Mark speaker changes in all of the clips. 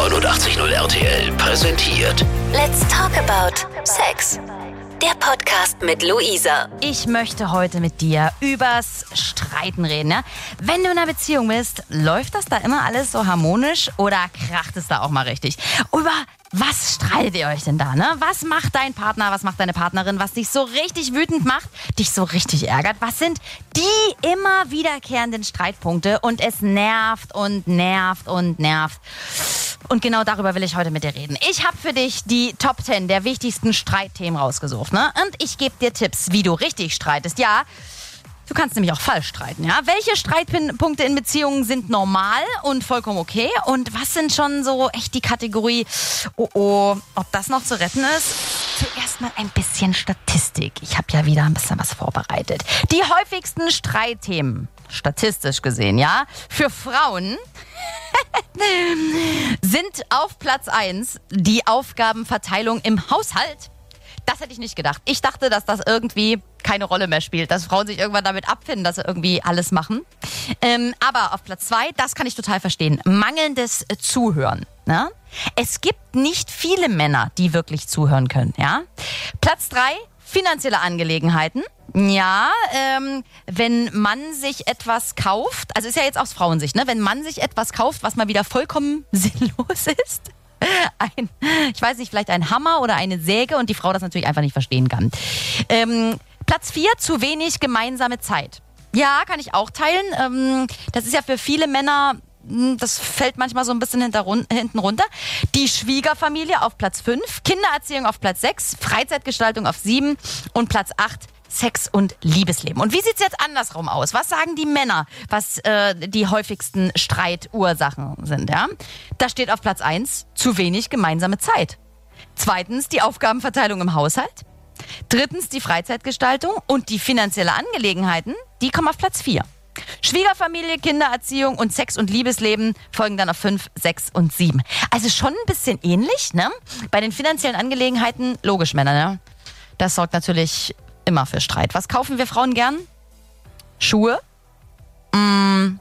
Speaker 1: 89.0 RTL präsentiert
Speaker 2: Let's talk about Sex. Der Podcast mit Luisa.
Speaker 3: Ich möchte heute mit dir übers Streiten reden. Ja? Wenn du in einer Beziehung bist, läuft das da immer alles so harmonisch oder kracht es da auch mal richtig? Über was streitet ihr euch denn da? Ne? Was macht dein Partner, was macht deine Partnerin, was dich so richtig wütend macht, dich so richtig ärgert? Was sind die immer wiederkehrenden Streitpunkte? Und es nervt und nervt und nervt. Und genau darüber will ich heute mit dir reden. Ich habe für dich die Top 10 der wichtigsten Streitthemen rausgesucht. Ne? Und ich gebe dir Tipps, wie du richtig streitest. Ja, Du kannst nämlich auch falsch streiten, ja? Welche Streitpunkte in Beziehungen sind normal und vollkommen okay? Und was sind schon so echt die Kategorie, oh oh, ob das noch zu retten ist? Zuerst mal ein bisschen Statistik. Ich habe ja wieder ein bisschen was vorbereitet. Die häufigsten Streitthemen, statistisch gesehen, ja, für Frauen sind auf Platz 1 die Aufgabenverteilung im Haushalt. Das hätte ich nicht gedacht. Ich dachte, dass das irgendwie keine Rolle mehr spielt, dass Frauen sich irgendwann damit abfinden, dass sie irgendwie alles machen. Ähm, aber auf Platz 2, das kann ich total verstehen, mangelndes Zuhören. Ne? Es gibt nicht viele Männer, die wirklich zuhören können. Ja? Platz 3, finanzielle Angelegenheiten. Ja, ähm, wenn man sich etwas kauft, also ist ja jetzt aus Frauensicht, ne? wenn man sich etwas kauft, was mal wieder vollkommen sinnlos ist, ein, ich weiß nicht, vielleicht ein Hammer oder eine Säge und die Frau das natürlich einfach nicht verstehen kann. Ähm, Platz 4, zu wenig gemeinsame Zeit. Ja, kann ich auch teilen. Ähm, das ist ja für viele Männer hm, das fällt manchmal so ein bisschen hinten runter. Die Schwiegerfamilie auf Platz 5, Kindererziehung auf Platz 6, Freizeitgestaltung auf 7 und Platz 8 Sex und Liebesleben. Und wie sieht's jetzt andersrum aus? Was sagen die Männer, was äh, die häufigsten Streitursachen sind? Ja? Da steht auf Platz 1 zu wenig gemeinsame Zeit. Zweitens die Aufgabenverteilung im Haushalt. Drittens die Freizeitgestaltung und die finanzielle Angelegenheiten, die kommen auf Platz 4. Schwiegerfamilie, Kindererziehung und Sex- und Liebesleben folgen dann auf 5, 6 und 7. Also schon ein bisschen ähnlich, ne? Bei den finanziellen Angelegenheiten, logisch, Männer, ne? Das sorgt natürlich immer für Streit. Was kaufen wir Frauen gern? Schuhe? Mm.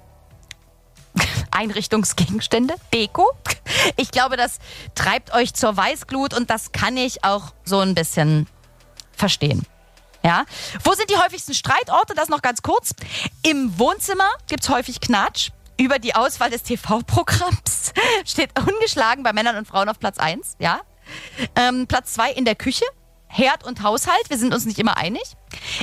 Speaker 3: Einrichtungsgegenstände? Deko? Ich glaube, das treibt euch zur Weißglut und das kann ich auch so ein bisschen verstehen. Ja. Wo sind die häufigsten Streitorte? Das noch ganz kurz. Im Wohnzimmer gibt es häufig Knatsch. Über die Auswahl des TV-Programms steht ungeschlagen bei Männern und Frauen auf Platz 1. Ja. Ähm, Platz 2 in der Küche. Herd und Haushalt, wir sind uns nicht immer einig.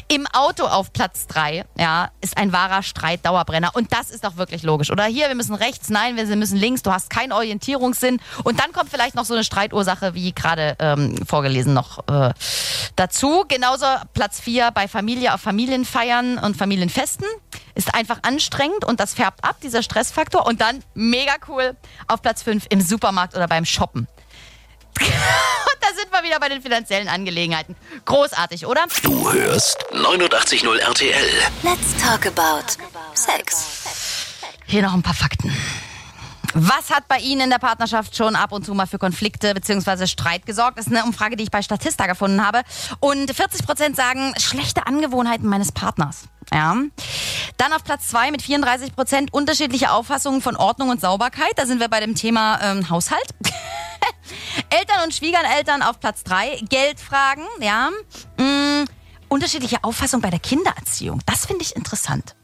Speaker 3: Im Auto auf Platz 3, ja, ist ein wahrer Streit Dauerbrenner. Und das ist doch wirklich logisch. Oder hier, wir müssen rechts, nein, wir müssen links, du hast keinen Orientierungssinn. Und dann kommt vielleicht noch so eine Streitursache, wie gerade ähm, vorgelesen, noch äh, dazu. Genauso Platz 4 bei Familie auf Familienfeiern und Familienfesten. Ist einfach anstrengend und das färbt ab, dieser Stressfaktor. Und dann mega cool auf Platz 5 im Supermarkt oder beim Shoppen. Sind wir wieder bei den finanziellen Angelegenheiten. Großartig, oder?
Speaker 1: Du hörst 89.0 RTL.
Speaker 2: Let's talk about Sex.
Speaker 3: Hier noch ein paar Fakten. Was hat bei Ihnen in der Partnerschaft schon ab und zu mal für Konflikte bzw. Streit gesorgt? Das ist eine Umfrage, die ich bei Statista gefunden habe. Und 40 Prozent sagen schlechte Angewohnheiten meines Partners. Ja. Dann auf Platz zwei mit 34 Prozent unterschiedliche Auffassungen von Ordnung und Sauberkeit. Da sind wir bei dem Thema ähm, Haushalt. Eltern und Schwiegereltern auf Platz 3. Geldfragen, ja. Mm, unterschiedliche Auffassung bei der Kindererziehung. Das finde ich interessant.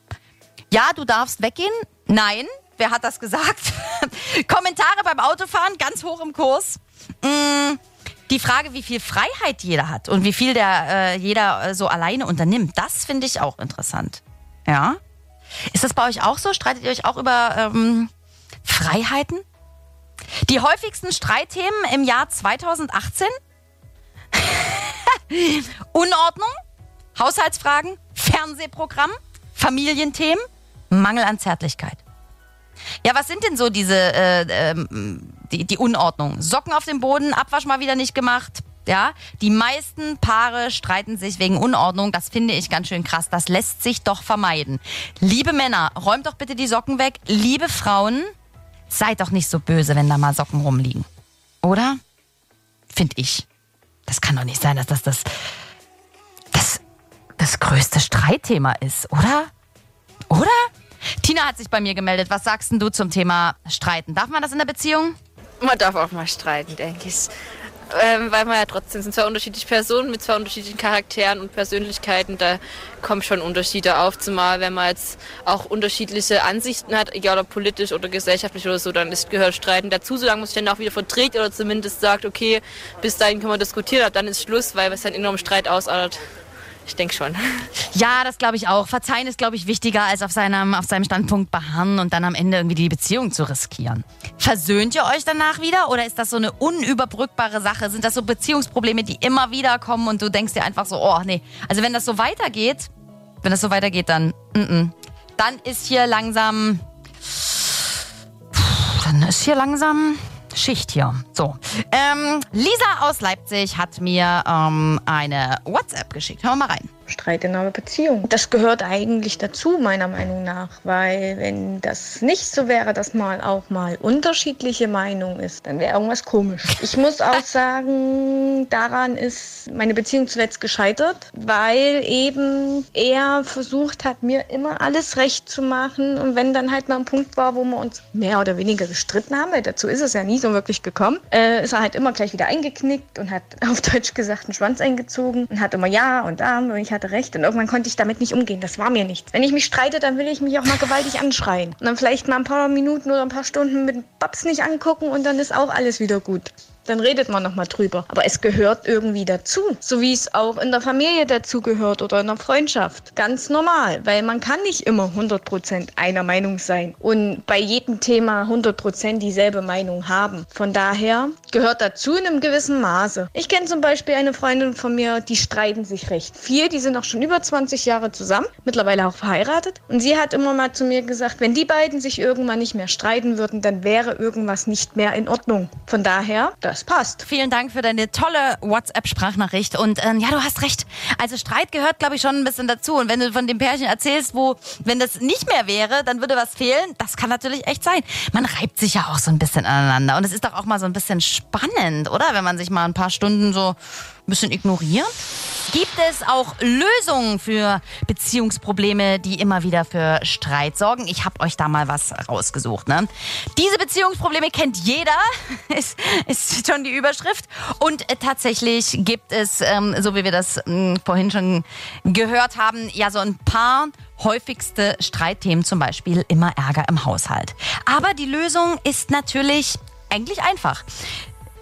Speaker 3: Ja, du darfst weggehen. Nein, wer hat das gesagt? Kommentare beim Autofahren ganz hoch im Kurs. Mm, die Frage, wie viel Freiheit jeder hat und wie viel der äh, jeder äh, so alleine unternimmt, das finde ich auch interessant. Ja. Ist das bei euch auch so? Streitet ihr euch auch über ähm, Freiheiten? Die häufigsten Streitthemen im Jahr 2018? Unordnung, Haushaltsfragen, Fernsehprogramm, Familienthemen, Mangel an Zärtlichkeit. Ja, was sind denn so diese äh, äh, die, die Unordnung? Socken auf dem Boden, Abwasch mal wieder nicht gemacht. Ja, die meisten Paare streiten sich wegen Unordnung. Das finde ich ganz schön krass. Das lässt sich doch vermeiden. Liebe Männer, räumt doch bitte die Socken weg. Liebe Frauen, Seid doch nicht so böse, wenn da mal Socken rumliegen. Oder? Find ich. Das kann doch nicht sein, dass das das, das, das größte Streitthema ist, oder? Oder? Tina hat sich bei mir gemeldet. Was sagst denn du zum Thema Streiten? Darf man das in der Beziehung?
Speaker 4: man darf auch mal streiten, denke ich. Ähm, weil man ja trotzdem sind zwei unterschiedliche Personen mit zwei unterschiedlichen Charakteren und Persönlichkeiten. Da kommen schon Unterschiede auf, zumal wenn man jetzt auch unterschiedliche Ansichten hat, egal ob politisch oder gesellschaftlich oder so, dann ist, gehört Streiten dazu, solange man sich dann auch wieder verträgt oder zumindest sagt, okay, bis dahin können wir diskutieren, dann ist Schluss, weil es dann enorm Streit ausartet. Ich denke schon.
Speaker 3: Ja, das glaube ich auch. Verzeihen ist, glaube ich, wichtiger, als auf seinem, auf seinem Standpunkt beharren und dann am Ende irgendwie die Beziehung zu riskieren. Versöhnt ihr euch danach wieder oder ist das so eine unüberbrückbare Sache? Sind das so Beziehungsprobleme, die immer wieder kommen und du denkst dir einfach so, oh nee. Also wenn das so weitergeht, wenn das so weitergeht, dann, mm -mm. dann ist hier langsam, dann ist hier langsam Schicht hier. So. Ähm, Lisa aus Leipzig hat mir ähm, eine WhatsApp geschickt. Wir mal rein.
Speaker 5: Streit in einer Beziehung. Das gehört eigentlich dazu, meiner Meinung nach, weil wenn das nicht so wäre, dass mal auch mal unterschiedliche Meinung ist, dann wäre irgendwas komisch. Ich muss auch sagen, daran ist meine Beziehung zuletzt gescheitert, weil eben er versucht hat, mir immer alles recht zu machen und wenn dann halt mal ein Punkt war, wo wir uns mehr oder weniger gestritten haben, weil dazu ist es ja nie so wirklich gekommen, äh, ist er halt immer gleich wieder eingeknickt und hat auf Deutsch gesagt einen Schwanz eingezogen und hat immer ja und da und ich hatte recht und irgendwann konnte ich damit nicht umgehen. Das war mir nichts. Wenn ich mich streite, dann will ich mich auch mal gewaltig anschreien. Und dann vielleicht mal ein paar Minuten oder ein paar Stunden mit Babs nicht angucken und dann ist auch alles wieder gut dann redet man nochmal drüber. Aber es gehört irgendwie dazu, so wie es auch in der Familie dazu gehört oder in der Freundschaft. Ganz normal, weil man kann nicht immer 100% einer Meinung sein und bei jedem Thema 100% dieselbe Meinung haben. Von daher gehört dazu in einem gewissen Maße. Ich kenne zum Beispiel eine Freundin von mir, die streiten sich recht viel. Die sind auch schon über 20 Jahre zusammen, mittlerweile auch verheiratet. Und sie hat immer mal zu mir gesagt, wenn die beiden sich irgendwann nicht mehr streiten würden, dann wäre irgendwas nicht mehr in Ordnung. Von daher, das passt.
Speaker 3: Vielen Dank für deine tolle WhatsApp-Sprachnachricht. Und ähm, ja, du hast recht. Also Streit gehört, glaube ich, schon ein bisschen dazu. Und wenn du von dem Pärchen erzählst, wo, wenn das nicht mehr wäre, dann würde was fehlen, das kann natürlich echt sein. Man reibt sich ja auch so ein bisschen aneinander. Und es ist doch auch mal so ein bisschen spannend, oder? Wenn man sich mal ein paar Stunden so bisschen ignoriert. Gibt es auch Lösungen für Beziehungsprobleme, die immer wieder für Streit sorgen? Ich habe euch da mal was rausgesucht. Ne? Diese Beziehungsprobleme kennt jeder, ist, ist schon die Überschrift. Und äh, tatsächlich gibt es, ähm, so wie wir das äh, vorhin schon gehört haben, ja so ein paar häufigste Streitthemen, zum Beispiel immer Ärger im Haushalt. Aber die Lösung ist natürlich eigentlich einfach.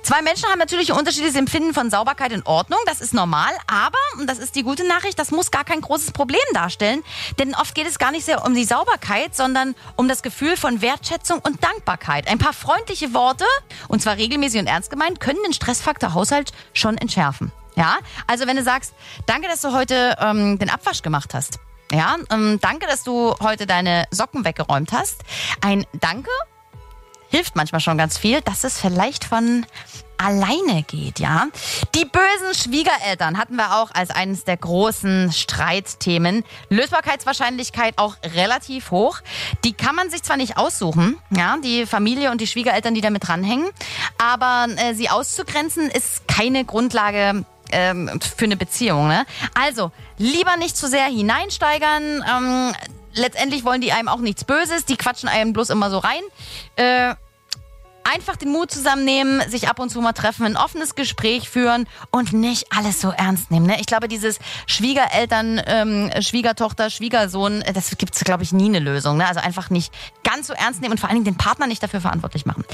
Speaker 3: Zwei Menschen haben natürlich ein unterschiedliches Empfinden von Sauberkeit in Ordnung. Das ist normal. Aber, und das ist die gute Nachricht, das muss gar kein großes Problem darstellen. Denn oft geht es gar nicht sehr um die Sauberkeit, sondern um das Gefühl von Wertschätzung und Dankbarkeit. Ein paar freundliche Worte, und zwar regelmäßig und ernst gemeint, können den Stressfaktor Haushalt schon entschärfen. Ja, also wenn du sagst, danke, dass du heute ähm, den Abwasch gemacht hast. Ja, ähm, danke, dass du heute deine Socken weggeräumt hast. Ein Danke hilft manchmal schon ganz viel, dass es vielleicht von alleine geht, ja. Die bösen Schwiegereltern hatten wir auch als eines der großen Streitthemen. Lösbarkeitswahrscheinlichkeit auch relativ hoch. Die kann man sich zwar nicht aussuchen, ja, die Familie und die Schwiegereltern, die damit dranhängen, aber äh, sie auszugrenzen ist keine Grundlage ähm, für eine Beziehung. Ne? Also lieber nicht zu sehr hineinsteigern. Ähm, letztendlich wollen die einem auch nichts Böses, die quatschen einem bloß immer so rein. Äh, einfach den Mut zusammennehmen, sich ab und zu mal treffen, ein offenes Gespräch führen und nicht alles so ernst nehmen. Ne? Ich glaube, dieses Schwiegereltern, ähm, Schwiegertochter, Schwiegersohn, das gibt es, glaube ich, nie eine Lösung. Ne? Also einfach nicht ganz so ernst nehmen und vor allen Dingen den Partner nicht dafür verantwortlich machen.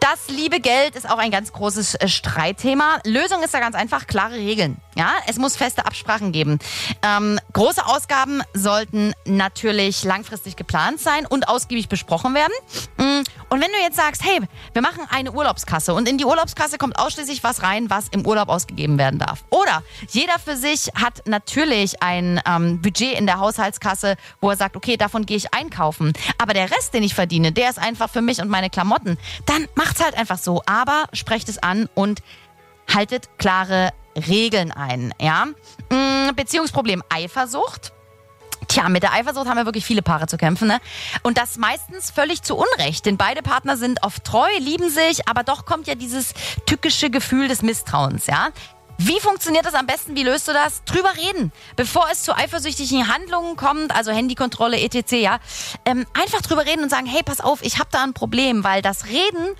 Speaker 3: Das liebe Geld ist auch ein ganz großes äh, Streitthema. Lösung ist da ganz einfach, klare Regeln. Ja, es muss feste Absprachen geben. Ähm, große Ausgaben sollten natürlich langfristig geplant sein und ausgiebig besprochen werden. Mm, und wenn du jetzt sagst, hey, wir machen eine Urlaubskasse und in die Urlaubskasse kommt ausschließlich was rein, was im Urlaub ausgegeben werden darf. Oder jeder für sich hat natürlich ein ähm, Budget in der Haushaltskasse, wo er sagt, okay, davon gehe ich einkaufen. Aber der Rest, den ich verdiene, der ist einfach für mich und meine Klamotten. Dann macht's halt einfach so. Aber sprecht es an und haltet klare Regeln ein. Ja? Mm, Beziehungsproblem Eifersucht. Tja, mit der Eifersucht haben wir wirklich viele Paare zu kämpfen. Ne? Und das meistens völlig zu Unrecht, denn beide Partner sind oft treu, lieben sich, aber doch kommt ja dieses tückische Gefühl des Misstrauens. Ja? Wie funktioniert das am besten? Wie löst du das? Drüber reden, bevor es zu eifersüchtigen Handlungen kommt, also Handykontrolle, etc. Ja, ähm, einfach drüber reden und sagen, hey, pass auf, ich habe da ein Problem, weil das Reden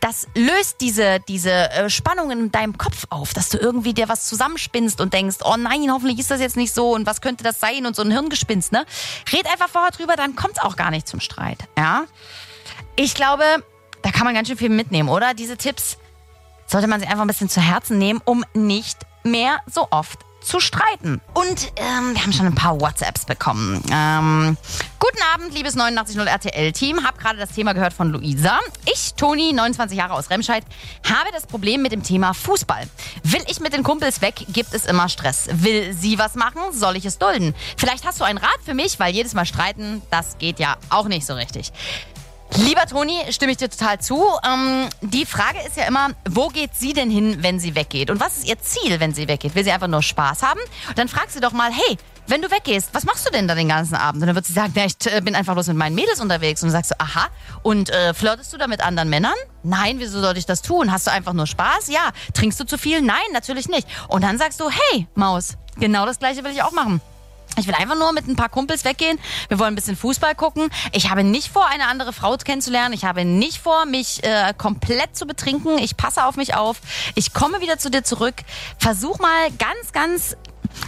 Speaker 3: das löst diese, diese äh, Spannung in deinem Kopf auf, dass du irgendwie dir was zusammenspinnst und denkst, oh nein, hoffentlich ist das jetzt nicht so und was könnte das sein und so ein Hirngespinst, ne? Red einfach vorher drüber, dann kommt es auch gar nicht zum Streit, ja? Ich glaube, da kann man ganz schön viel mitnehmen, oder? Diese Tipps sollte man sich einfach ein bisschen zu Herzen nehmen, um nicht mehr so oft zu streiten. Und ähm, wir haben schon ein paar WhatsApps bekommen. Ähm, guten Abend, liebes 890 RTL-Team. Hab gerade das Thema gehört von Luisa. Ich, Toni, 29 Jahre aus Remscheid, habe das Problem mit dem Thema Fußball. Will ich mit den Kumpels weg, gibt es immer Stress. Will sie was machen, soll ich es dulden. Vielleicht hast du einen Rat für mich, weil jedes Mal streiten, das geht ja auch nicht so richtig. Lieber Toni, stimme ich dir total zu. Ähm, die Frage ist ja immer, wo geht sie denn hin, wenn sie weggeht? Und was ist ihr Ziel, wenn sie weggeht? Will sie einfach nur Spaß haben? Dann frag sie doch mal, hey, wenn du weggehst, was machst du denn da den ganzen Abend? Und dann wird sie sagen, na, ich äh, bin einfach bloß mit meinen Mädels unterwegs. Und dann sagst du, aha, und äh, flirtest du da mit anderen Männern? Nein, wieso sollte ich das tun? Hast du einfach nur Spaß? Ja. Trinkst du zu viel? Nein, natürlich nicht. Und dann sagst du, hey, Maus, genau das gleiche will ich auch machen. Ich will einfach nur mit ein paar Kumpels weggehen. Wir wollen ein bisschen Fußball gucken. Ich habe nicht vor, eine andere Frau kennenzulernen. Ich habe nicht vor, mich äh, komplett zu betrinken. Ich passe auf mich auf. Ich komme wieder zu dir zurück. Versuch mal ganz, ganz,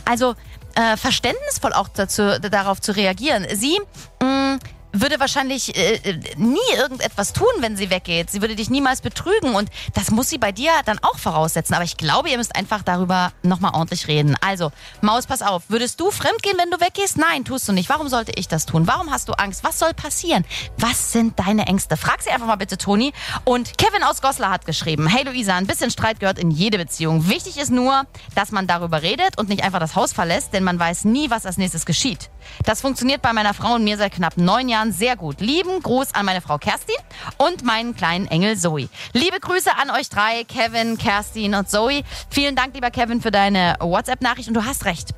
Speaker 3: also äh, verständnisvoll auch dazu, darauf zu reagieren. Sie mh, mm, würde wahrscheinlich äh, nie irgendetwas tun, wenn sie weggeht. Sie würde dich niemals betrügen und das muss sie bei dir dann auch voraussetzen. Aber ich glaube, ihr müsst einfach darüber nochmal ordentlich reden. Also, Maus, pass auf. Würdest du fremdgehen, wenn du weggehst? Nein, tust du nicht. Warum sollte ich das tun? Warum hast du Angst? Was soll passieren? Was sind deine Ängste? Frag sie einfach mal bitte, Toni. Und Kevin aus Goslar hat geschrieben, hey Luisa, ein bisschen Streit gehört in jede Beziehung. Wichtig ist nur, dass man darüber redet und nicht einfach das Haus verlässt, denn man weiß nie, was als nächstes geschieht. Das funktioniert bei meiner Frau und mir seit knapp neun Jahren sehr gut. Lieben Gruß an meine Frau Kerstin und meinen kleinen Engel Zoe. Liebe Grüße an euch drei, Kevin, Kerstin und Zoe. Vielen Dank, lieber Kevin, für deine WhatsApp-Nachricht und du hast recht.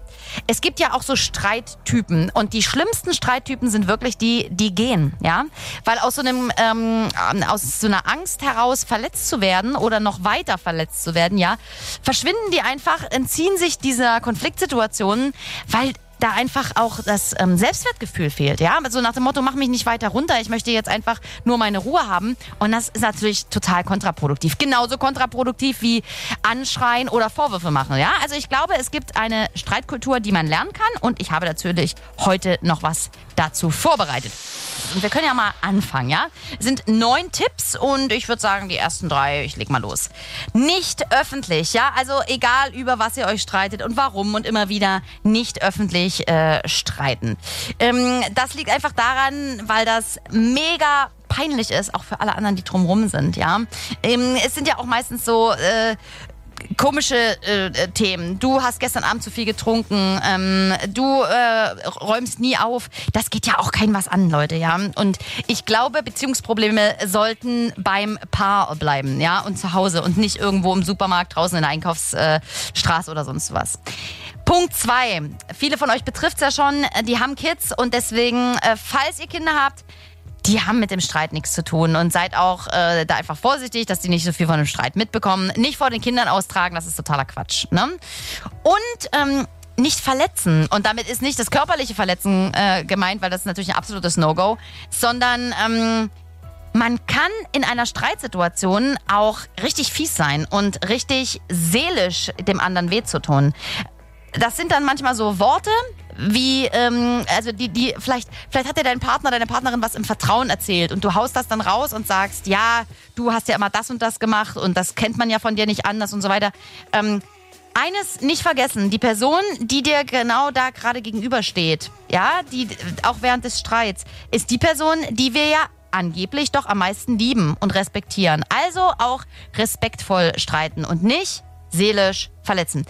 Speaker 3: Es gibt ja auch so Streittypen und die schlimmsten Streittypen sind wirklich die, die gehen, ja, weil aus so einem ähm, aus so einer Angst heraus verletzt zu werden oder noch weiter verletzt zu werden, ja, verschwinden die einfach, entziehen sich dieser Konfliktsituationen, weil da einfach auch das ähm, Selbstwertgefühl fehlt. Ja, so also nach dem Motto, mach mich nicht weiter runter, ich möchte jetzt einfach nur meine Ruhe haben. Und das ist natürlich total kontraproduktiv. Genauso kontraproduktiv wie anschreien oder Vorwürfe machen. Ja, also ich glaube, es gibt eine Streitkultur, die man lernen kann. Und ich habe natürlich heute noch was dazu vorbereitet. Und wir können ja mal anfangen, ja? Es sind neun Tipps und ich würde sagen, die ersten drei, ich leg mal los. Nicht öffentlich, ja? Also egal, über was ihr euch streitet und warum und immer wieder nicht öffentlich äh, streiten. Ähm, das liegt einfach daran, weil das mega peinlich ist, auch für alle anderen, die drumrum sind, ja. Ähm, es sind ja auch meistens so äh, komische äh, äh, Themen. Du hast gestern Abend zu viel getrunken. Ähm, du äh, räumst nie auf. Das geht ja auch kein was an, Leute, ja. Und ich glaube, Beziehungsprobleme sollten beim Paar bleiben, ja, und zu Hause und nicht irgendwo im Supermarkt draußen in der Einkaufsstraße oder sonst was. Punkt zwei. Viele von euch betrifft es ja schon. Die haben Kids und deswegen, äh, falls ihr Kinder habt, die haben mit dem Streit nichts zu tun und seid auch äh, da einfach vorsichtig, dass die nicht so viel von dem Streit mitbekommen. Nicht vor den Kindern austragen, das ist totaler Quatsch. Ne? Und ähm, nicht verletzen. Und damit ist nicht das körperliche Verletzen äh, gemeint, weil das ist natürlich ein absolutes No-Go, sondern ähm, man kann in einer Streitsituation auch richtig fies sein und richtig seelisch dem anderen weh zu tun. Das sind dann manchmal so Worte, wie, ähm, also die, die, vielleicht, vielleicht hat dir dein Partner, deine Partnerin was im Vertrauen erzählt und du haust das dann raus und sagst, ja, du hast ja immer das und das gemacht und das kennt man ja von dir nicht anders und so weiter. Ähm, eines nicht vergessen, die Person, die dir genau da gerade gegenübersteht, ja, die auch während des Streits, ist die Person, die wir ja angeblich doch am meisten lieben und respektieren. Also auch respektvoll streiten und nicht seelisch verletzen.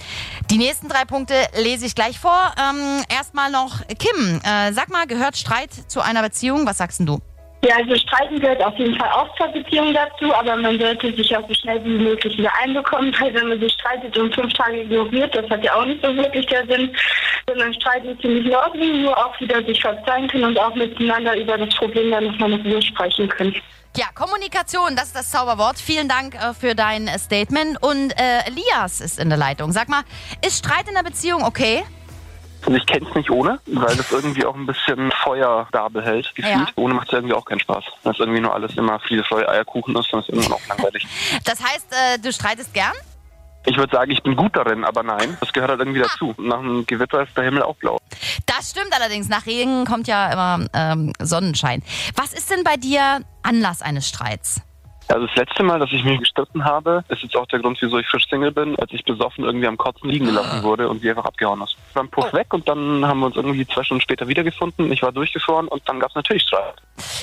Speaker 3: Die nächsten drei Punkte lese ich gleich vor. Ähm, Erstmal noch Kim. Äh, sag mal, gehört Streit zu einer Beziehung? Was sagst du?
Speaker 6: Ja, also Streiten gehört auf jeden Fall auch zur Beziehung dazu, aber man sollte sich auch so schnell wie möglich wieder einbekommen, weil wenn man sich streitet und fünf Tage ignoriert, das hat ja auch nicht so wirklich der Sinn, sondern Streiten ziemlich in Ordnung, nur auch wieder sich verzeihen können und auch miteinander über das Problem dann nochmal in Ruhe sprechen können.
Speaker 3: Ja, Kommunikation, das ist das Zauberwort. Vielen Dank äh, für dein äh, Statement. Und äh, Elias ist in der Leitung. Sag mal, ist Streit in der Beziehung okay?
Speaker 7: Also ich kenne es nicht ohne, weil das irgendwie auch ein bisschen Feuer da behält, gefühlt.
Speaker 3: Ja.
Speaker 7: Ohne macht es irgendwie auch keinen Spaß. Dass irgendwie nur alles immer Friede, Freude, Eierkuchen ist, dann ist irgendwann auch langweilig.
Speaker 3: Das heißt, äh, du streitest gern?
Speaker 7: Ich würde sagen, ich bin gut darin, aber nein, das gehört halt irgendwie dazu. Nach einem Gewitter ist der Himmel auch blau.
Speaker 3: Das stimmt allerdings. Nach Regen kommt ja immer ähm, Sonnenschein. Was ist denn bei dir Anlass eines Streits?
Speaker 7: Also das letzte Mal, dass ich mich gestritten habe, ist jetzt auch der Grund, wieso ich frisch Single bin, als ich besoffen irgendwie am Kotzen liegen gelassen wurde und sie einfach abgehauen ist. Dann Puff weg und dann haben wir uns irgendwie zwei Stunden später wiedergefunden. Ich war durchgefroren und dann gab es natürlich Streit.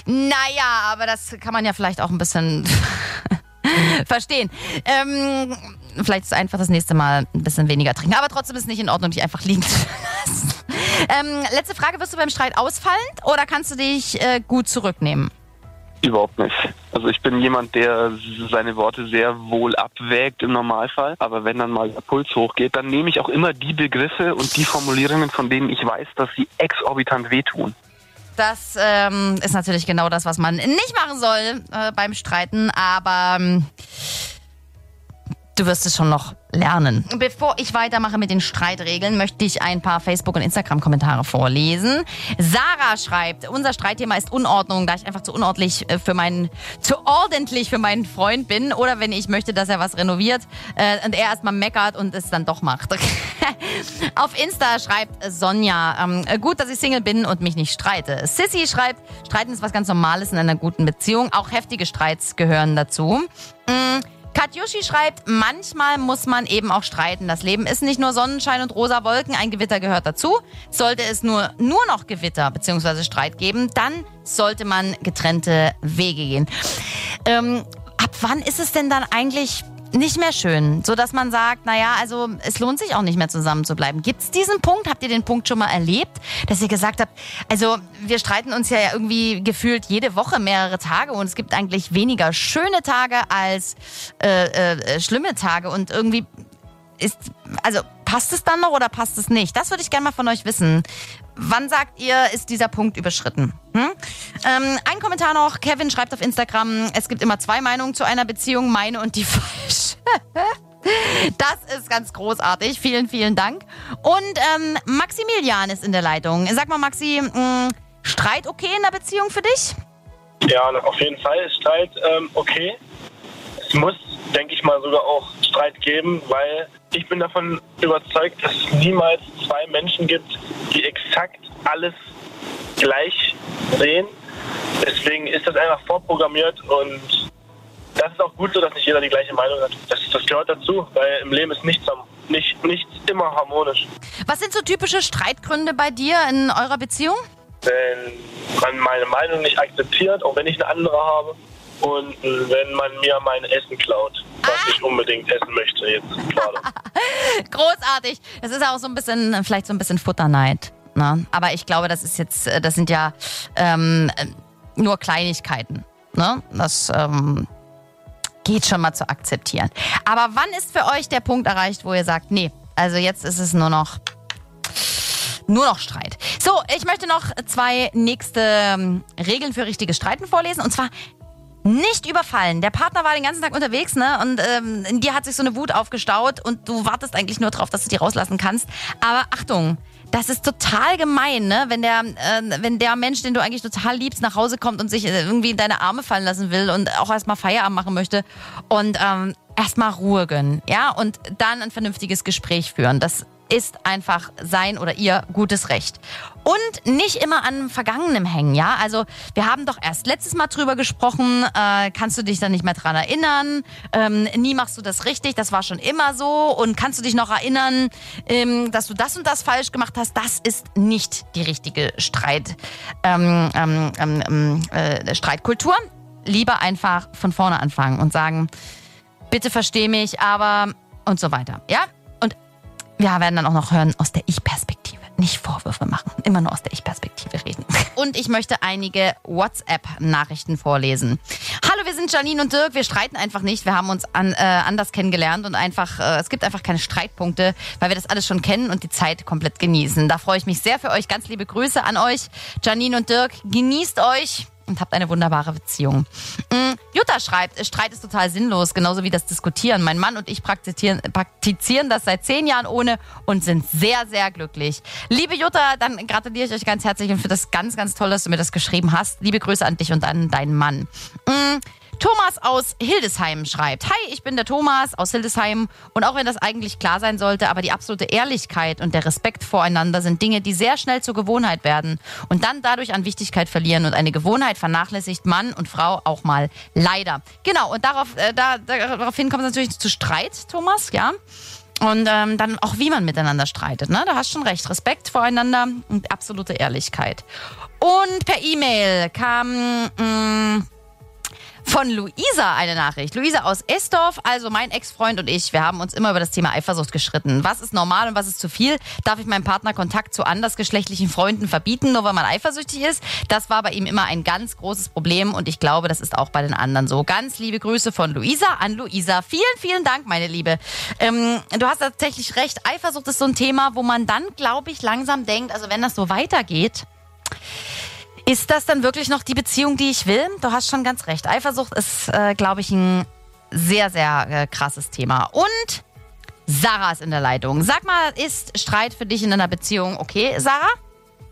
Speaker 3: Naja, aber das kann man ja vielleicht auch ein bisschen verstehen. Ähm, vielleicht ist einfach das nächste Mal ein bisschen weniger trinken. Aber trotzdem ist es nicht in Ordnung, dich einfach liegen zu lassen. Ähm, letzte Frage, wirst du beim Streit ausfallend oder kannst du dich äh, gut zurücknehmen?
Speaker 7: Überhaupt nicht. Also ich bin jemand, der seine Worte sehr wohl abwägt im Normalfall. Aber wenn dann mal der Puls hochgeht, dann nehme ich auch immer die Begriffe und die Formulierungen, von denen ich weiß, dass sie exorbitant wehtun.
Speaker 3: Das ähm, ist natürlich genau das, was man nicht machen soll äh, beim Streiten, aber ähm, du wirst es schon noch lernen. Bevor ich weitermache mit den Streitregeln, möchte ich ein paar Facebook- und Instagram-Kommentare vorlesen. Sarah schreibt, unser Streitthema ist Unordnung, da ich einfach zu unordentlich äh, für meinen, zu ordentlich für meinen Freund bin oder wenn ich möchte, dass er was renoviert äh, und er erstmal meckert und es dann doch macht. Auf Insta schreibt Sonja, ähm, gut, dass ich Single bin und mich nicht streite. Sissy schreibt, Streiten ist was ganz Normales in einer guten Beziehung. Auch heftige Streits gehören dazu. Mm, Katjushi schreibt, manchmal muss man eben auch streiten. Das Leben ist nicht nur Sonnenschein und rosa Wolken, ein Gewitter gehört dazu. Sollte es nur, nur noch Gewitter bzw. Streit geben, dann sollte man getrennte Wege gehen. Ähm, ab wann ist es denn dann eigentlich nicht mehr schön, so dass man sagt, naja, also es lohnt sich auch nicht mehr zusammen zu bleiben. Gibt es diesen Punkt? Habt ihr den Punkt schon mal erlebt, dass ihr gesagt habt, also wir streiten uns ja irgendwie gefühlt jede Woche mehrere Tage und es gibt eigentlich weniger schöne Tage als äh, äh, schlimme Tage und irgendwie ist, also passt es dann noch oder passt es nicht? Das würde ich gerne mal von euch wissen. Wann sagt ihr, ist dieser Punkt überschritten? Hm? Ähm, ein Kommentar noch. Kevin schreibt auf Instagram, es gibt immer zwei Meinungen zu einer Beziehung, meine und die falsche. Das ist ganz großartig. Vielen, vielen Dank. Und ähm, Maximilian ist in der Leitung. Sag mal, Maxi, mh, Streit okay in der Beziehung für dich?
Speaker 8: Ja, auf jeden Fall ist Streit ähm, okay. Es muss, denke ich mal, sogar auch Streit geben, weil ich bin davon überzeugt, dass es niemals zwei Menschen gibt, die exakt alles gleich sehen. Deswegen ist das einfach vorprogrammiert und das ist auch gut so, dass nicht jeder die gleiche Meinung hat. Das, das gehört dazu, weil im Leben ist nichts, nicht, nichts immer harmonisch.
Speaker 3: Was sind so typische Streitgründe bei dir in eurer Beziehung?
Speaker 8: Wenn man meine Meinung nicht akzeptiert, auch wenn ich eine andere habe. Und wenn man mir mein Essen klaut, was ich unbedingt essen möchte jetzt gerade.
Speaker 3: Großartig. Das ist auch so ein bisschen, vielleicht so ein bisschen Futterneid. Ne? Aber ich glaube, das ist jetzt, äh, das sind ja ähm, äh, nur Kleinigkeiten. Ne? Das ähm, geht schon mal zu akzeptieren. Aber wann ist für euch der Punkt erreicht, wo ihr sagt, nee, also jetzt ist es nur noch nur noch Streit. So, ich möchte noch zwei nächste ähm, Regeln für richtiges Streiten vorlesen. Und zwar nicht überfallen. Der Partner war den ganzen Tag unterwegs, ne? Und ähm, in dir hat sich so eine Wut aufgestaut und du wartest eigentlich nur drauf, dass du die rauslassen kannst. Aber Achtung, das ist total gemein, ne? Wenn der, äh, wenn der Mensch, den du eigentlich total liebst, nach Hause kommt und sich äh, irgendwie in deine Arme fallen lassen will und auch erstmal Feierabend machen möchte und ähm, erstmal Ruhe gönnen, ja? Und dann ein vernünftiges Gespräch führen. Das ist einfach sein oder ihr gutes Recht. Und nicht immer an Vergangenem hängen, ja? Also wir haben doch erst letztes Mal drüber gesprochen, äh, kannst du dich dann nicht mehr dran erinnern? Ähm, nie machst du das richtig, das war schon immer so. Und kannst du dich noch erinnern, ähm, dass du das und das falsch gemacht hast? Das ist nicht die richtige Streit, ähm, ähm, ähm, äh, Streitkultur. Lieber einfach von vorne anfangen und sagen, bitte versteh mich, aber und so weiter, ja? Wir werden dann auch noch hören aus der Ich-Perspektive. Nicht Vorwürfe machen, immer nur aus der Ich-Perspektive reden. Und ich möchte einige WhatsApp-Nachrichten vorlesen. Hallo, wir sind Janine und Dirk. Wir streiten einfach nicht. Wir haben uns an, äh, anders kennengelernt und einfach, äh, es gibt einfach keine Streitpunkte, weil wir das alles schon kennen und die Zeit komplett genießen. Da freue ich mich sehr für euch. Ganz liebe Grüße an euch, Janine und Dirk. Genießt euch und habt eine wunderbare Beziehung. Mm, Jutta schreibt, Streit ist total sinnlos, genauso wie das Diskutieren. Mein Mann und ich praktizieren, praktizieren das seit zehn Jahren ohne und sind sehr, sehr glücklich. Liebe Jutta, dann gratuliere ich euch ganz herzlich und finde das ganz, ganz toll, dass du mir das geschrieben hast. Liebe Grüße an dich und an deinen Mann. Thomas aus Hildesheim schreibt, Hi, ich bin der Thomas aus Hildesheim und auch wenn das eigentlich klar sein sollte, aber die absolute Ehrlichkeit und der Respekt voreinander sind Dinge, die sehr schnell zur Gewohnheit werden und dann dadurch an Wichtigkeit verlieren und eine Gewohnheit vernachlässigt Mann und Frau auch mal leider. Genau, und darauf, äh, da, daraufhin kommt es natürlich zu Streit, Thomas, ja. Und ähm, dann auch, wie man miteinander streitet. Ne? Da hast schon recht. Respekt voreinander und absolute Ehrlichkeit. Und per E-Mail kam mh, mm, von Luisa eine Nachricht. Luisa aus Esdorf, also mein Ex-Freund und ich, wir haben uns immer über das Thema Eifersucht geschritten. Was ist normal und was ist zu viel? Darf ich meinem Partner Kontakt zu andersgeschlechtlichen Freunden verbieten, nur weil man eifersüchtig ist? Das war bei ihm immer ein ganz großes Problem und ich glaube, das ist auch bei den anderen so. Ganz liebe Grüße von Luisa an Luisa. Vielen, vielen Dank, meine Liebe. Ähm, du hast tatsächlich recht. Eifersucht ist so ein Thema, wo man dann, glaube ich, langsam denkt, also wenn das so weitergeht, ist das dann wirklich noch die Beziehung, die ich will? Du hast schon ganz recht. Eifersucht ist, äh, glaube ich, ein sehr, sehr äh, krasses Thema. Und Sarah ist in der Leitung. Sag mal, ist Streit für dich in einer Beziehung okay, Sarah?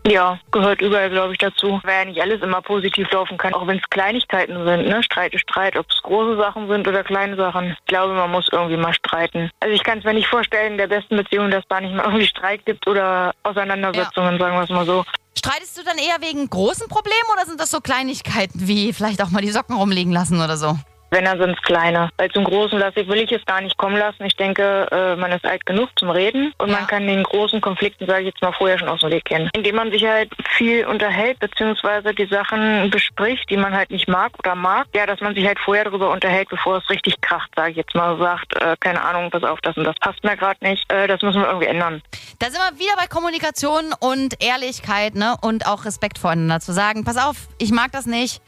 Speaker 9: Ja, gehört überall, glaube ich, dazu. Weil ja nicht alles immer positiv laufen kann, auch wenn es Kleinigkeiten sind. Ne? Streit ist Streit, ob es große Sachen sind oder kleine Sachen. Ich glaube, man muss irgendwie mal streiten. Also ich kann es mir nicht vorstellen, in der besten Beziehung, dass da nicht mal irgendwie Streit gibt oder Auseinandersetzungen, ja. sagen wir es mal so.
Speaker 3: Streitest du dann eher wegen großen Problemen oder sind das so Kleinigkeiten wie vielleicht auch mal die Socken rumliegen lassen oder so?
Speaker 9: Wenn, dann sind es kleine. Weil zum Großen lasse ich, will ich es gar nicht kommen lassen. Ich denke, äh, man ist alt genug zum Reden und ja. man kann den großen Konflikten, sage ich jetzt mal, vorher schon aus dem Weg gehen. Indem man sich halt viel unterhält, beziehungsweise die Sachen bespricht, die man halt nicht mag oder mag. Ja, dass man sich halt vorher darüber unterhält, bevor es richtig kracht, sage ich jetzt mal, sagt, äh, keine Ahnung, pass auf, das und das passt mir gerade nicht. Äh, das müssen wir irgendwie ändern.
Speaker 3: Da sind wir wieder bei Kommunikation und Ehrlichkeit, ne? Und auch Respekt voreinander zu sagen, pass auf, ich mag das nicht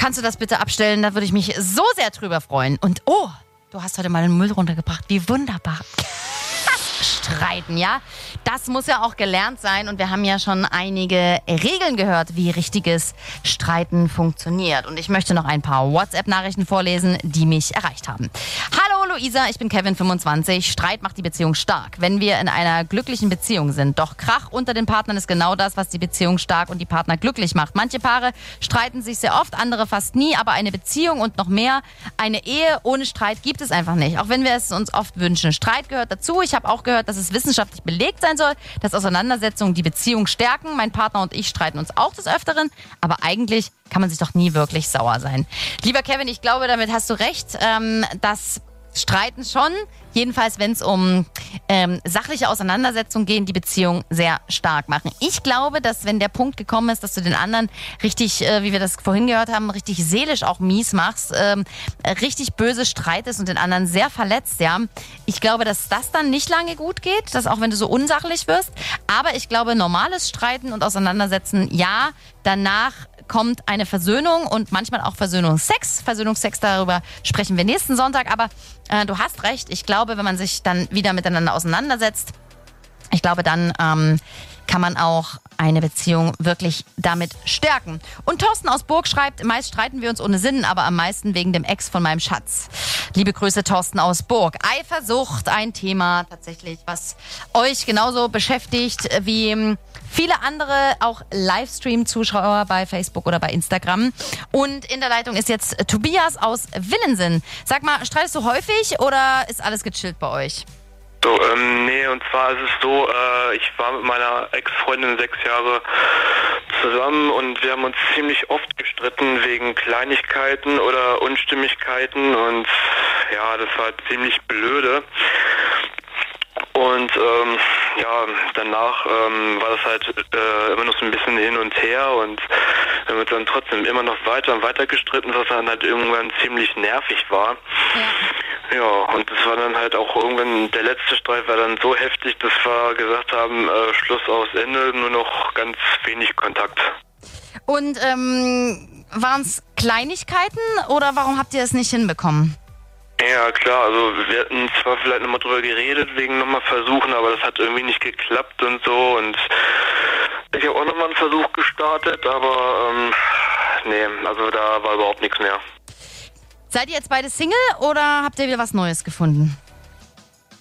Speaker 3: Kannst du das bitte abstellen? Da würde ich mich so sehr drüber freuen. Und oh, du hast heute mal den Müll runtergebracht. Wie wunderbar. Streiten, ja? Das muss ja auch gelernt sein und wir haben ja schon einige Regeln gehört, wie richtiges Streiten funktioniert. Und ich möchte noch ein paar WhatsApp-Nachrichten vorlesen, die mich erreicht haben. Hallo Luisa, ich bin Kevin 25. Streit macht die Beziehung stark, wenn wir in einer glücklichen Beziehung sind. Doch Krach unter den Partnern ist genau das, was die Beziehung stark und die Partner glücklich macht. Manche Paare streiten sich sehr oft, andere fast nie, aber eine Beziehung und noch mehr, eine Ehe ohne Streit gibt es einfach nicht. Auch wenn wir es uns oft wünschen. Streit gehört dazu. Ich habe auch gehört, dass es wissenschaftlich belegt sein soll, dass Auseinandersetzungen die Beziehung stärken. Mein Partner und ich streiten uns auch des Öfteren, aber eigentlich kann man sich doch nie wirklich sauer sein. Lieber Kevin, ich glaube, damit hast du recht, ähm, dass Streiten schon Jedenfalls, wenn es um ähm, sachliche Auseinandersetzungen geht, die Beziehung sehr stark machen. Ich glaube, dass wenn der Punkt gekommen ist, dass du den anderen richtig, äh, wie wir das vorhin gehört haben, richtig seelisch auch mies machst, ähm, richtig böse streitest und den anderen sehr verletzt, ja. Ich glaube, dass das dann nicht lange gut geht, dass auch wenn du so unsachlich wirst. Aber ich glaube, normales Streiten und Auseinandersetzen, ja, danach kommt eine Versöhnung und manchmal auch Versöhnungsex. Versöhnungsex, darüber sprechen wir nächsten Sonntag. Aber äh, du hast recht. Ich glaube, wenn man sich dann wieder miteinander auseinandersetzt, ich glaube, dann ähm, kann man auch eine Beziehung wirklich damit stärken. Und Thorsten aus Burg schreibt, meist streiten wir uns ohne Sinn, aber am meisten wegen dem Ex von meinem Schatz. Liebe Grüße, Thorsten aus Burg. Eifersucht, ein Thema tatsächlich, was euch genauso beschäftigt wie viele andere, auch Livestream-Zuschauer bei Facebook oder bei Instagram. Und in der Leitung ist jetzt Tobias aus Willensinn. Sag mal, streitest du häufig oder ist alles gechillt bei euch?
Speaker 10: So, ähm, nee, und zwar ist es so, äh, ich war mit meiner Ex-Freundin sechs Jahre zusammen und wir haben uns ziemlich oft gestritten wegen Kleinigkeiten oder Unstimmigkeiten und ja, das war ziemlich blöde. Und ähm, ja, danach ähm, war das halt äh, immer noch so ein bisschen hin und her und wir haben uns dann trotzdem immer noch weiter und weiter gestritten, was dann halt irgendwann ziemlich nervig war. Ja. Ja, und das war dann halt auch irgendwann, der letzte Streit war dann so heftig, dass wir gesagt haben, äh, Schluss aus Ende, nur noch ganz wenig Kontakt.
Speaker 3: Und ähm, waren es Kleinigkeiten oder warum habt ihr es nicht hinbekommen?
Speaker 10: Ja, klar, also wir hatten zwar vielleicht nochmal drüber geredet, wegen nochmal versuchen, aber das hat irgendwie nicht geklappt und so und ich habe auch nochmal einen Versuch gestartet, aber ähm, nee, also da war überhaupt nichts mehr.
Speaker 3: Seid ihr jetzt beide Single oder habt ihr wieder was Neues gefunden?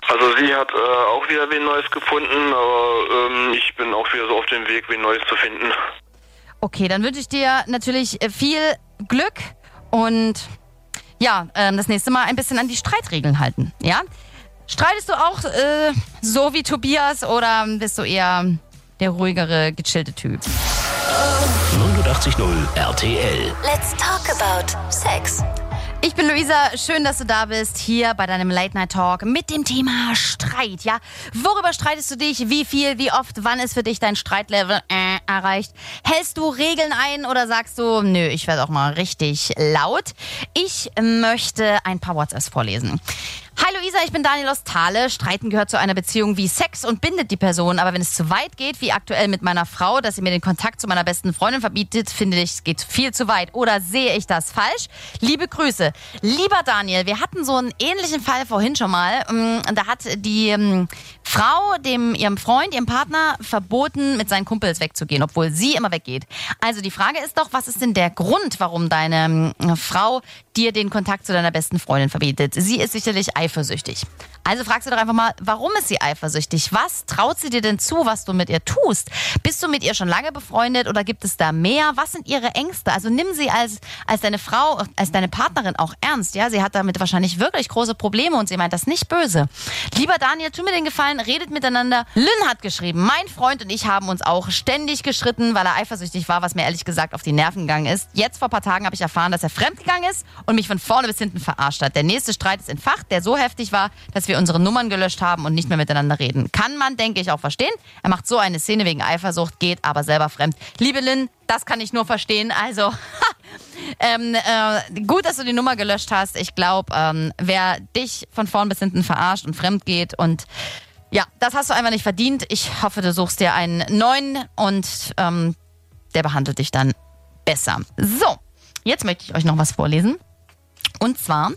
Speaker 10: Also sie hat äh, auch wieder wen Neues gefunden, aber ähm, ich bin auch wieder so auf dem Weg, wen Neues zu finden.
Speaker 3: Okay, dann wünsche ich dir natürlich äh, viel Glück und ja, ähm, das nächste Mal ein bisschen an die Streitregeln halten. Ja? Streitest du auch äh, so wie Tobias oder bist du eher der ruhigere, gechillte Typ?
Speaker 1: 89.0 RTL.
Speaker 2: Let's talk about Sex.
Speaker 3: Ich bin Luisa, schön, dass du da bist, hier bei deinem Late Night Talk mit dem Thema Streit, ja? Worüber streitest du dich? Wie viel, wie oft, wann ist für dich dein Streitlevel äh, erreicht? Hältst du Regeln ein oder sagst du, nö, ich werde auch mal richtig laut? Ich möchte ein paar WhatsApps vorlesen. Hi Luisa, ich bin Daniel aus Thale. Streiten gehört zu einer Beziehung wie Sex und bindet die Person. Aber wenn es zu weit geht, wie aktuell mit meiner Frau, dass sie mir den Kontakt zu meiner besten Freundin verbietet, finde ich, es geht viel zu weit. Oder sehe ich das falsch? Liebe Grüße. Lieber Daniel, wir hatten so einen ähnlichen Fall vorhin schon mal. Mm, Da hat die ähm, Frau dem ihrem Freund, ihrem Partner verboten, mit seinen Kumpels wegzugehen, obwohl sie immer weggeht. Also die Frage ist doch, was ist denn der Grund, warum deine ähm, Frau dir den Kontakt zu deiner besten Freundin verbietet? Sie ist sicherlich eifersüchtig. Also fragst du doch einfach mal, warum ist sie eifersüchtig? Was traut sie dir denn zu, was du mit ihr tust? Bist du mit ihr schon lange befreundet oder gibt es da mehr? Was sind ihre Ängste? Also nimm sie als, als deine Frau, als deine Partnerin auch ernst. Ja, sie hat damit wahrscheinlich wirklich große Probleme und sie meint das nicht böse. Lieber Daniel, tu mir den Gefallen, redet miteinander. Lynn hat geschrieben, mein Freund und ich haben uns auch ständig gestritten, weil er eifersüchtig war, was mir ehrlich gesagt auf die Nerven gegangen ist. Jetzt vor ein paar Tagen habe ich erfahren, dass er fremdgegangen ist und mich von vorne bis hinten verarscht hat. Der nächste Streit ist entfacht, der so heftig war, dass wir unsere Nummern gelöscht haben und nicht mehr miteinander reden. Kann man, denke ich, auch verstehen. Er macht so eine Szene wegen Eifersucht, geht aber selber fremd. Liebe Lynn, das kann ich nur verstehen. Also, ähm, äh, gut, dass du die Nummer gelöscht hast. Ich glaube, ähm, wer dich von vorn bis hinten verarscht und fremd geht und ja, das hast du einfach nicht verdient. Ich hoffe, du suchst dir einen neuen und ähm, der behandelt dich dann besser. So, jetzt möchte ich euch noch was vorlesen. Und zwar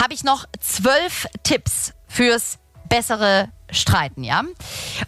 Speaker 3: habe ich noch zwölf Tipps fürs bessere Streiten, ja?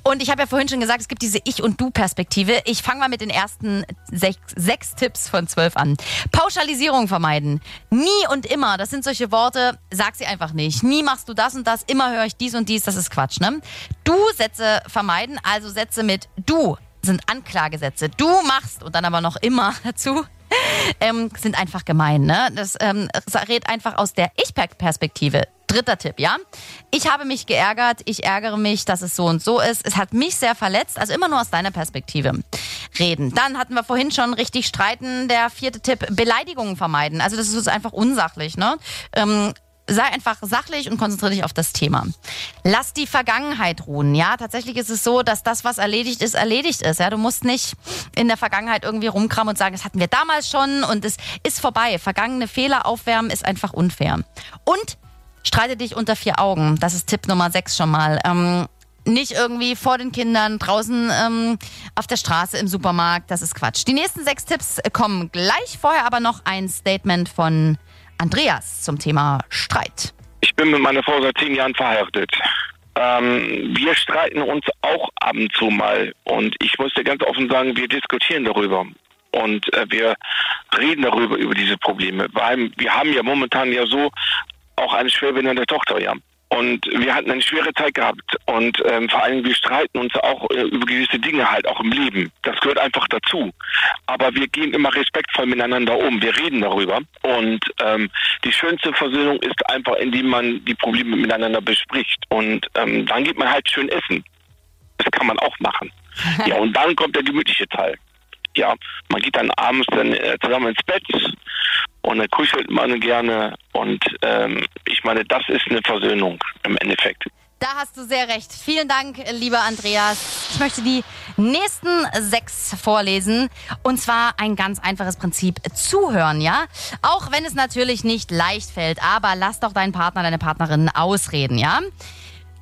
Speaker 3: Und ich habe ja vorhin schon gesagt, es gibt diese Ich- und Du-Perspektive. Ich fange mal mit den ersten sechs, sechs Tipps von zwölf an. Pauschalisierung vermeiden. Nie und immer, das sind solche Worte, sag sie einfach nicht. Nie machst du das und das, immer höre ich dies und dies, das ist Quatsch, ne? Du-Sätze vermeiden, also Sätze mit du sind Anklagesätze. Du machst und dann aber noch immer dazu ähm, sind einfach gemein. Ne? Das ähm, redet einfach aus der Ich-Perspektive. Dritter Tipp, ja. Ich habe mich geärgert, ich ärgere mich, dass es so und so ist. Es hat mich sehr verletzt, also immer nur aus deiner Perspektive reden. Dann hatten wir vorhin schon richtig streiten. Der vierte Tipp, Beleidigungen vermeiden. Also das ist einfach unsachlich, ne? Ähm, sei einfach sachlich und konzentriere dich auf das Thema. Lass die Vergangenheit ruhen. Ja, tatsächlich ist es so, dass das, was erledigt ist, erledigt ist. Ja, du musst nicht in der Vergangenheit irgendwie rumkramen und sagen, das hatten wir damals schon und es ist vorbei. Vergangene Fehler aufwärmen ist einfach unfair. Und streite dich unter vier Augen. Das ist Tipp Nummer sechs schon mal. Ähm, nicht irgendwie vor den Kindern, draußen ähm, auf der Straße, im Supermarkt. Das ist Quatsch. Die nächsten sechs Tipps kommen gleich. Vorher aber noch ein Statement von Andreas zum Thema Streit.
Speaker 11: Ich bin mit meiner Frau seit zehn Jahren verheiratet. Ähm, wir streiten uns auch ab und zu mal. Und ich muss dir ganz offen sagen, wir diskutieren darüber. Und äh, wir reden darüber, über diese Probleme. Weil wir haben ja momentan ja so auch eine schwerbehinderte Tochter, ja. Und wir hatten eine schwere Zeit gehabt. Und ähm, vor allem, wir streiten uns auch äh, über gewisse Dinge halt, auch im Leben. Das gehört einfach dazu. Aber wir gehen immer respektvoll miteinander um. Wir reden darüber. Und ähm, die schönste Versöhnung ist einfach, indem man die Probleme miteinander bespricht. Und ähm, dann geht man halt schön essen. Das kann man auch machen. ja, und dann kommt der gemütliche Teil. Ja, man geht dann abends dann äh, zusammen ins Bett und dann kuschelt man gerne und ähm, ich meine, das ist eine Versöhnung im Endeffekt.
Speaker 3: Da hast du sehr recht. Vielen Dank, lieber Andreas. Ich möchte die nächsten sechs vorlesen. Und zwar ein ganz einfaches Prinzip. Zuhören, ja? Auch wenn es natürlich nicht leicht fällt. Aber lass doch deinen Partner, deine Partnerin ausreden, ja?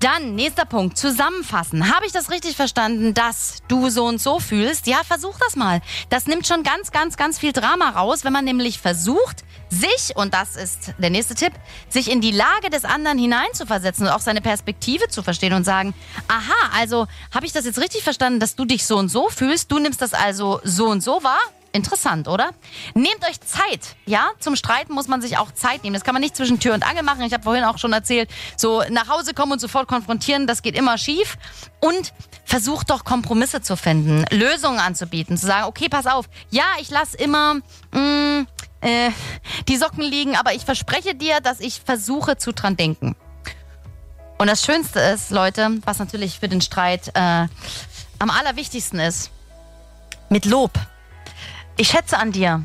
Speaker 3: Dann, nächster Punkt, zusammenfassen. Habe ich das richtig verstanden, dass du so und so fühlst? Ja, versuch das mal. Das nimmt schon ganz, ganz, ganz viel Drama raus, wenn man nämlich versucht, sich, und das ist der nächste Tipp, sich in die Lage des anderen hineinzuversetzen und auch seine Perspektive zu verstehen und sagen, aha, also habe ich das jetzt richtig verstanden, dass du dich so und so fühlst, du nimmst das also so und so wahr? Interessant, oder? Nehmt euch Zeit, ja? Zum Streiten muss man sich auch Zeit nehmen. Das kann man nicht zwischen Tür und Angel machen. Ich habe vorhin auch schon erzählt, so nach Hause kommen und sofort konfrontieren, das geht immer schief. Und versucht doch Kompromisse zu finden, Lösungen anzubieten, zu sagen, okay, pass auf, ja, ich lasse immer mh, äh, die Socken liegen, aber ich verspreche dir, dass ich versuche zu dran denken. Und das Schönste ist, Leute, was natürlich für den Streit äh, am allerwichtigsten ist, mit Lob. Ich schätze an dir,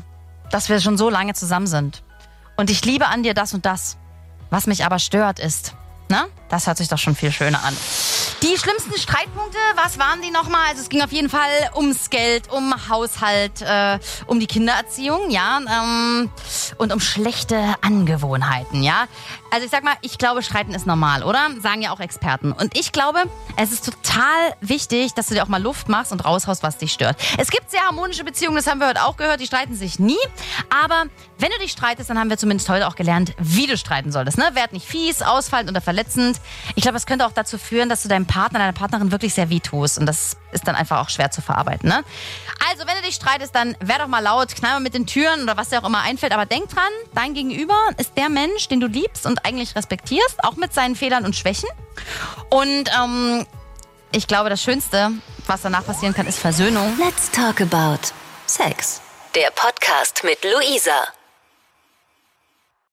Speaker 3: dass wir schon so lange zusammen sind. Und ich liebe an dir das und das. Was mich aber stört ist, na, das hört sich doch schon viel schöner an. Die schlimmsten Streitpunkte, was waren die nochmal? Also es ging auf jeden Fall ums Geld, um Haushalt, äh, um die Kindererziehung, ja, ähm, und um schlechte Angewohnheiten, ja. Also ich sag mal, ich glaube, Streiten ist normal, oder? Sagen ja auch Experten. Und ich glaube, es ist total wichtig, dass du dir auch mal Luft machst und raushaust, was dich stört. Es gibt sehr harmonische Beziehungen, das haben wir heute auch gehört, die streiten sich nie. Aber wenn du dich streitest, dann haben wir zumindest heute auch gelernt, wie du streiten solltest. Ne? Werd nicht fies, ausfallend oder verletzend. Ich glaube, es könnte auch dazu führen, dass du deinem Partner, deiner Partnerin wirklich sehr weh tust. Und das ist dann einfach auch schwer zu verarbeiten. Ne? Also, wenn du dich streitest, dann wär doch mal laut, knall mal mit den Türen oder was dir auch immer einfällt. Aber denk dran, dein Gegenüber ist der Mensch, den du liebst und eigentlich respektierst, auch mit seinen Fehlern und Schwächen. Und ähm, ich glaube, das Schönste, was danach passieren kann, ist Versöhnung.
Speaker 2: Let's talk about Sex. Der Podcast mit Luisa.